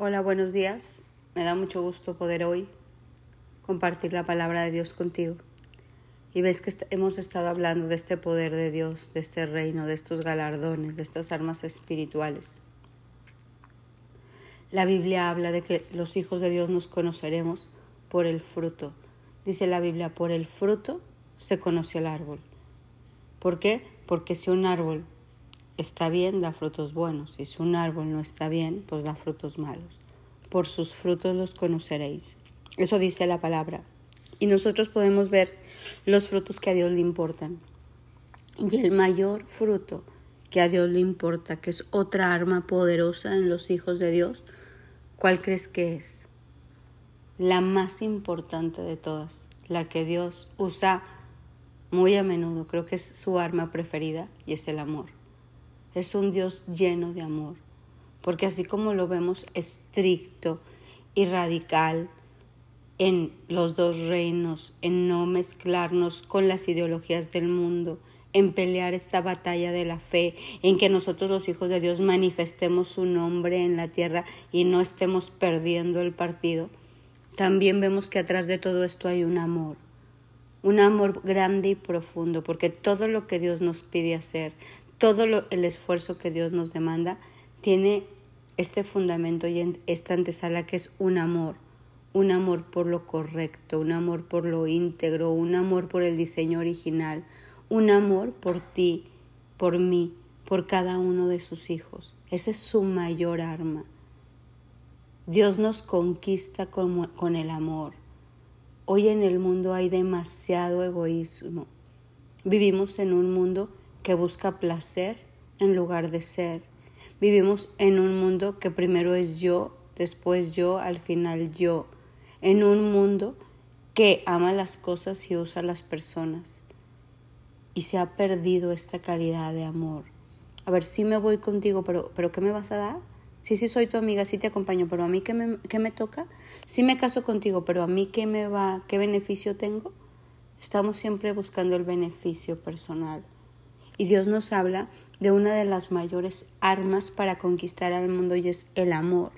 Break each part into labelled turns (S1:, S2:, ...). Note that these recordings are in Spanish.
S1: Hola, buenos días. Me da mucho gusto poder hoy compartir la palabra de Dios contigo. Y ves que hemos estado hablando de este poder de Dios, de este reino, de estos galardones, de estas armas espirituales. La Biblia habla de que los hijos de Dios nos conoceremos por el fruto. Dice la Biblia, por el fruto se conoce el árbol. ¿Por qué? Porque si un árbol está bien, da frutos buenos, y si un árbol no está bien, pues da frutos malos. Por sus frutos los conoceréis. Eso dice la palabra. Y nosotros podemos ver los frutos que a Dios le importan. Y el mayor fruto que a Dios le importa, que es otra arma poderosa en los hijos de Dios, ¿cuál crees que es? La más importante de todas, la que Dios usa muy a menudo, creo que es su arma preferida y es el amor es un Dios lleno de amor, porque así como lo vemos estricto y radical en los dos reinos, en no mezclarnos con las ideologías del mundo, en pelear esta batalla de la fe, en que nosotros los hijos de Dios manifestemos su nombre en la tierra y no estemos perdiendo el partido, también vemos que atrás de todo esto hay un amor, un amor grande y profundo, porque todo lo que Dios nos pide hacer, todo el esfuerzo que Dios nos demanda tiene este fundamento y esta antesala que es un amor, un amor por lo correcto, un amor por lo íntegro, un amor por el diseño original, un amor por ti, por mí, por cada uno de sus hijos. Esa es su mayor arma. Dios nos conquista con, con el amor. Hoy en el mundo hay demasiado egoísmo. Vivimos en un mundo que busca placer en lugar de ser. Vivimos en un mundo que primero es yo, después yo, al final yo. En un mundo que ama las cosas y usa las personas. Y se ha perdido esta calidad de amor. A ver, sí me voy contigo, pero, pero ¿qué me vas a dar? Sí, sí soy tu amiga, sí te acompaño, pero a mí qué me, qué me toca? Sí me caso contigo, pero a mí qué me va, qué beneficio tengo? Estamos siempre buscando el beneficio personal. Y Dios nos habla de una de las mayores armas para conquistar al mundo y es el amor.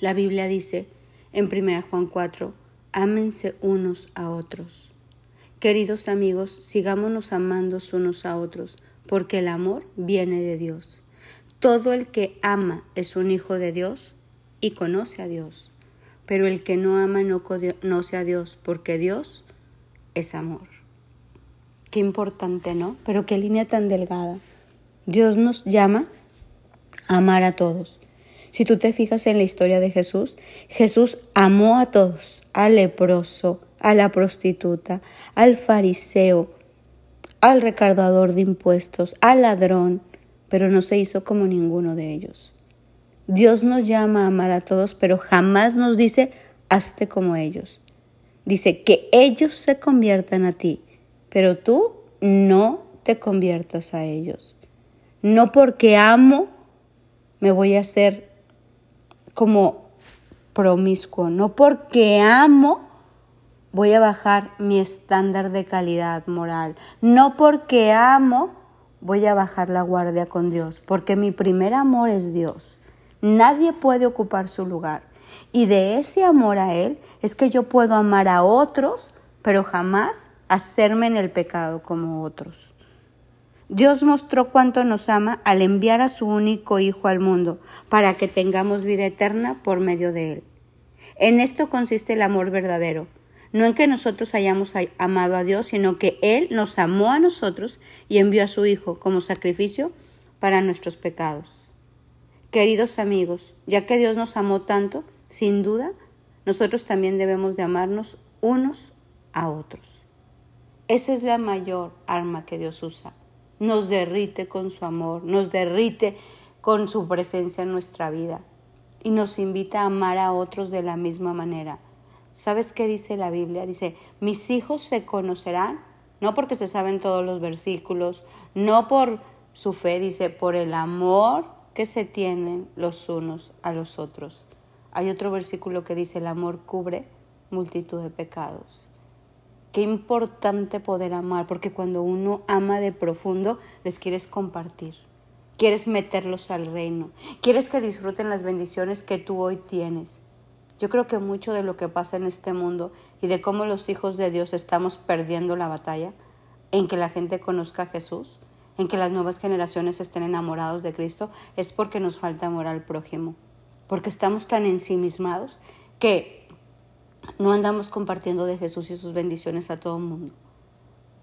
S1: La Biblia dice en 1 Juan 4, ámense unos a otros. Queridos amigos, sigámonos amando unos a otros, porque el amor viene de Dios. Todo el que ama es un hijo de Dios y conoce a Dios, pero el que no ama no conoce a Dios, porque Dios es amor. Qué importante, ¿no? Pero qué línea tan delgada. Dios nos llama a amar a todos. Si tú te fijas en la historia de Jesús, Jesús amó a todos, al leproso, a la prostituta, al fariseo, al recaudador de impuestos, al ladrón, pero no se hizo como ninguno de ellos. Dios nos llama a amar a todos, pero jamás nos dice, hazte como ellos. Dice que ellos se conviertan a ti pero tú no te conviertas a ellos. No porque amo me voy a hacer como promiscuo, no porque amo voy a bajar mi estándar de calidad moral, no porque amo voy a bajar la guardia con Dios, porque mi primer amor es Dios. Nadie puede ocupar su lugar. Y de ese amor a Él es que yo puedo amar a otros, pero jamás hacerme en el pecado como otros. Dios mostró cuánto nos ama al enviar a su único Hijo al mundo, para que tengamos vida eterna por medio de Él. En esto consiste el amor verdadero, no en que nosotros hayamos amado a Dios, sino que Él nos amó a nosotros y envió a su Hijo como sacrificio para nuestros pecados. Queridos amigos, ya que Dios nos amó tanto, sin duda, nosotros también debemos de amarnos unos a otros. Esa es la mayor arma que Dios usa. Nos derrite con su amor, nos derrite con su presencia en nuestra vida y nos invita a amar a otros de la misma manera. ¿Sabes qué dice la Biblia? Dice, mis hijos se conocerán, no porque se saben todos los versículos, no por su fe, dice, por el amor que se tienen los unos a los otros. Hay otro versículo que dice, el amor cubre multitud de pecados. Qué importante poder amar, porque cuando uno ama de profundo, les quieres compartir. Quieres meterlos al reino. Quieres que disfruten las bendiciones que tú hoy tienes. Yo creo que mucho de lo que pasa en este mundo y de cómo los hijos de Dios estamos perdiendo la batalla en que la gente conozca a Jesús, en que las nuevas generaciones estén enamorados de Cristo, es porque nos falta amor al prójimo, porque estamos tan ensimismados que no andamos compartiendo de Jesús y sus bendiciones a todo el mundo.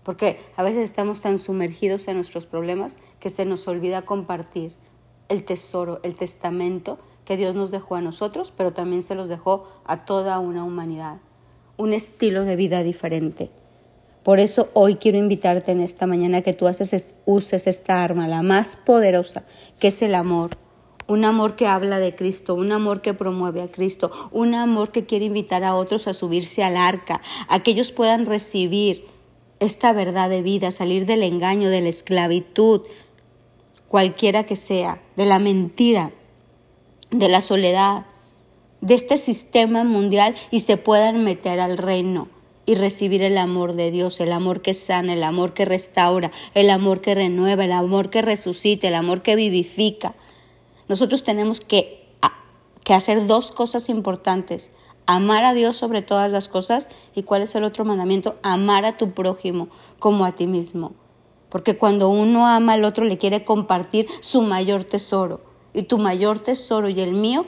S1: Porque a veces estamos tan sumergidos en nuestros problemas que se nos olvida compartir el tesoro, el testamento que Dios nos dejó a nosotros, pero también se los dejó a toda una humanidad. Un estilo de vida diferente. Por eso hoy quiero invitarte en esta mañana que tú uses esta arma, la más poderosa, que es el amor. Un amor que habla de Cristo, un amor que promueve a Cristo, un amor que quiere invitar a otros a subirse al arca, a que ellos puedan recibir esta verdad de vida, salir del engaño, de la esclavitud, cualquiera que sea, de la mentira, de la soledad, de este sistema mundial y se puedan meter al reino y recibir el amor de Dios, el amor que sana, el amor que restaura, el amor que renueva, el amor que resucita, el amor que vivifica. Nosotros tenemos que, que hacer dos cosas importantes. Amar a Dios sobre todas las cosas. ¿Y cuál es el otro mandamiento? Amar a tu prójimo como a ti mismo. Porque cuando uno ama al otro le quiere compartir su mayor tesoro. Y tu mayor tesoro y el mío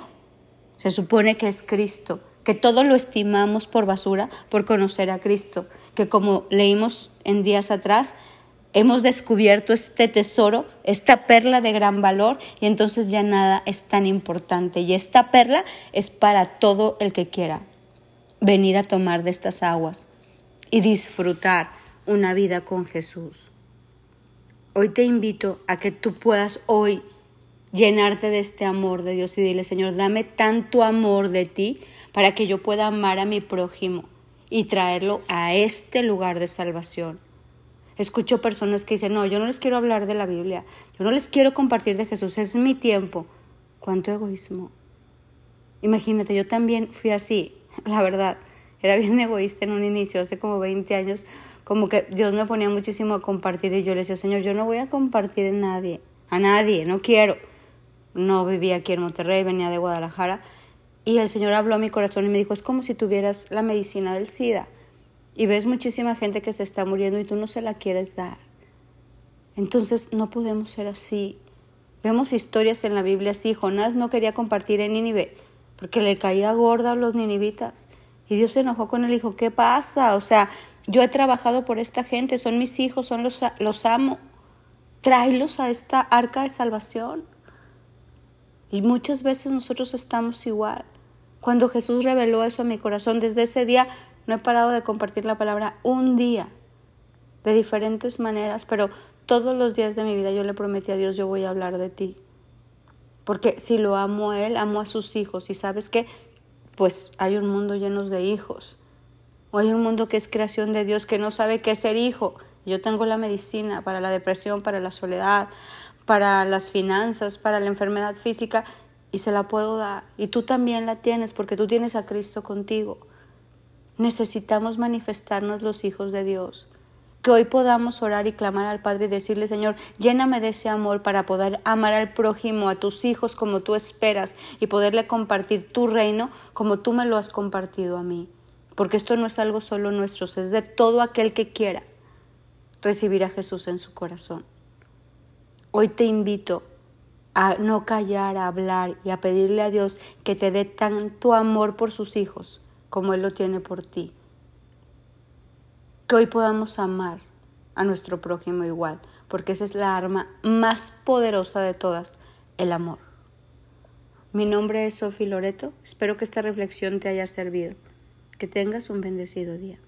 S1: se supone que es Cristo que todo lo estimamos por basura por conocer a Cristo, que como leímos en días atrás, hemos descubierto este tesoro, esta perla de gran valor y entonces ya nada es tan importante y esta perla es para todo el que quiera venir a tomar de estas aguas y disfrutar una vida con Jesús. Hoy te invito a que tú puedas hoy llenarte de este amor de Dios y dile, Señor, dame tanto amor de ti para que yo pueda amar a mi prójimo y traerlo a este lugar de salvación. Escucho personas que dicen, no, yo no les quiero hablar de la Biblia, yo no les quiero compartir de Jesús, es mi tiempo. ¿Cuánto egoísmo? Imagínate, yo también fui así, la verdad, era bien egoísta en un inicio, hace como 20 años, como que Dios me ponía muchísimo a compartir y yo le decía, Señor, yo no voy a compartir a nadie, a nadie, no quiero. No vivía aquí en Monterrey, venía de Guadalajara y el Señor habló a mi corazón y me dijo, es como si tuvieras la medicina del SIDA y ves muchísima gente que se está muriendo y tú no se la quieres dar. Entonces no podemos ser así. Vemos historias en la Biblia así. Jonás no quería compartir en Nínive porque le caía gorda a los ninivitas. Y Dios se enojó con él y dijo, ¿qué pasa? O sea, yo he trabajado por esta gente, son mis hijos, son los, los amo. Tráelos a esta arca de salvación. Y muchas veces nosotros estamos igual. Cuando Jesús reveló eso a mi corazón, desde ese día no he parado de compartir la palabra un día, de diferentes maneras, pero todos los días de mi vida yo le prometí a Dios, yo voy a hablar de ti. Porque si lo amo a Él, amo a sus hijos. Y sabes qué, pues hay un mundo lleno de hijos. O hay un mundo que es creación de Dios que no sabe qué es ser hijo. Yo tengo la medicina para la depresión, para la soledad, para las finanzas, para la enfermedad física y se la puedo dar. Y tú también la tienes porque tú tienes a Cristo contigo. Necesitamos manifestarnos los hijos de Dios. Que hoy podamos orar y clamar al Padre y decirle, Señor, lléname de ese amor para poder amar al prójimo, a tus hijos como tú esperas y poderle compartir tu reino como tú me lo has compartido a mí. Porque esto no es algo solo nuestro, es de todo aquel que quiera recibir a Jesús en su corazón. Hoy te invito a no callar, a hablar y a pedirle a Dios que te dé tanto amor por sus hijos como Él lo tiene por ti. Que hoy podamos amar a nuestro prójimo igual, porque esa es la arma más poderosa de todas, el amor. Mi nombre es Sofi Loreto, espero que esta reflexión te haya servido. Que tengas un bendecido día.